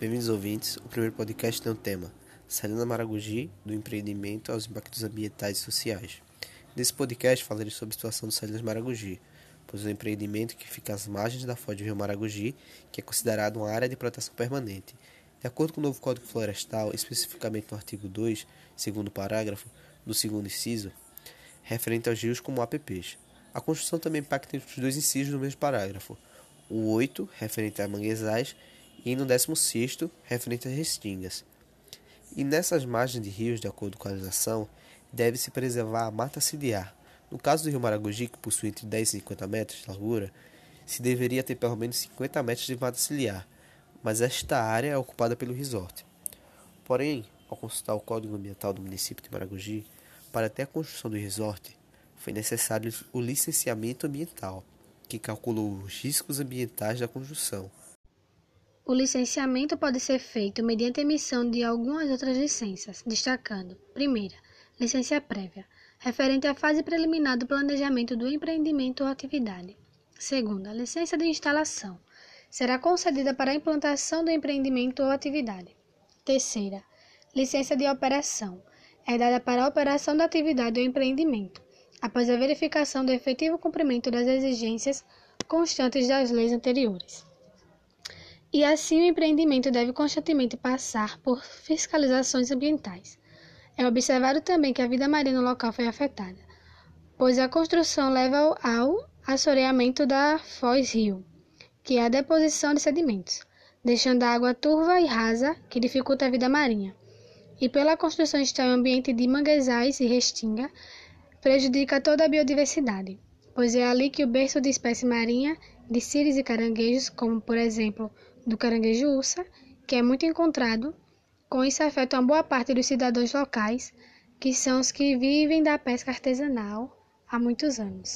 Bem-vindos ouvintes, o primeiro podcast tem o tema Salina Maragogi, do empreendimento aos impactos ambientais e sociais. Nesse podcast falarei sobre a situação do Salinas Maragogi, pois é um empreendimento que fica às margens da foz do rio Maragogi, que é considerado uma área de proteção permanente. De acordo com o novo Código Florestal, especificamente no artigo 2, segundo parágrafo, do segundo inciso, referente aos rios como APPs. A construção também impacta entre os dois incisos do mesmo parágrafo, o 8, referente a manguezais, e no 16, referente às restingas. E nessas margens de rios, de acordo com a legislação, deve-se preservar a mata ciliar. No caso do rio Maragogi, que possui entre 10 e 50 metros de largura, se deveria ter pelo menos 50 metros de mata ciliar, mas esta área é ocupada pelo resort. Porém, ao consultar o Código Ambiental do município de Maragogi, para até a construção do resort, foi necessário o licenciamento ambiental, que calculou os riscos ambientais da construção. O licenciamento pode ser feito mediante emissão de algumas outras licenças, destacando: primeira, licença prévia, referente à fase preliminar do planejamento do empreendimento ou atividade. Segunda, licença de instalação, será concedida para a implantação do empreendimento ou atividade. Terceira, licença de operação, é dada para a operação da atividade ou empreendimento após a verificação do efetivo cumprimento das exigências constantes das leis anteriores. E assim o empreendimento deve constantemente passar por fiscalizações ambientais. É observado também que a vida marinha no local foi afetada, pois a construção leva ao assoreamento da foz-rio, que é a deposição de sedimentos, deixando a água turva e rasa, que dificulta a vida marinha. E pela construção está um ambiente de manguezais e restinga, prejudica toda a biodiversidade, pois é ali que o berço de espécie marinha de síris e caranguejos, como por exemplo do caranguejo ursa, que é muito encontrado, com isso afeta uma boa parte dos cidadãos locais, que são os que vivem da pesca artesanal há muitos anos.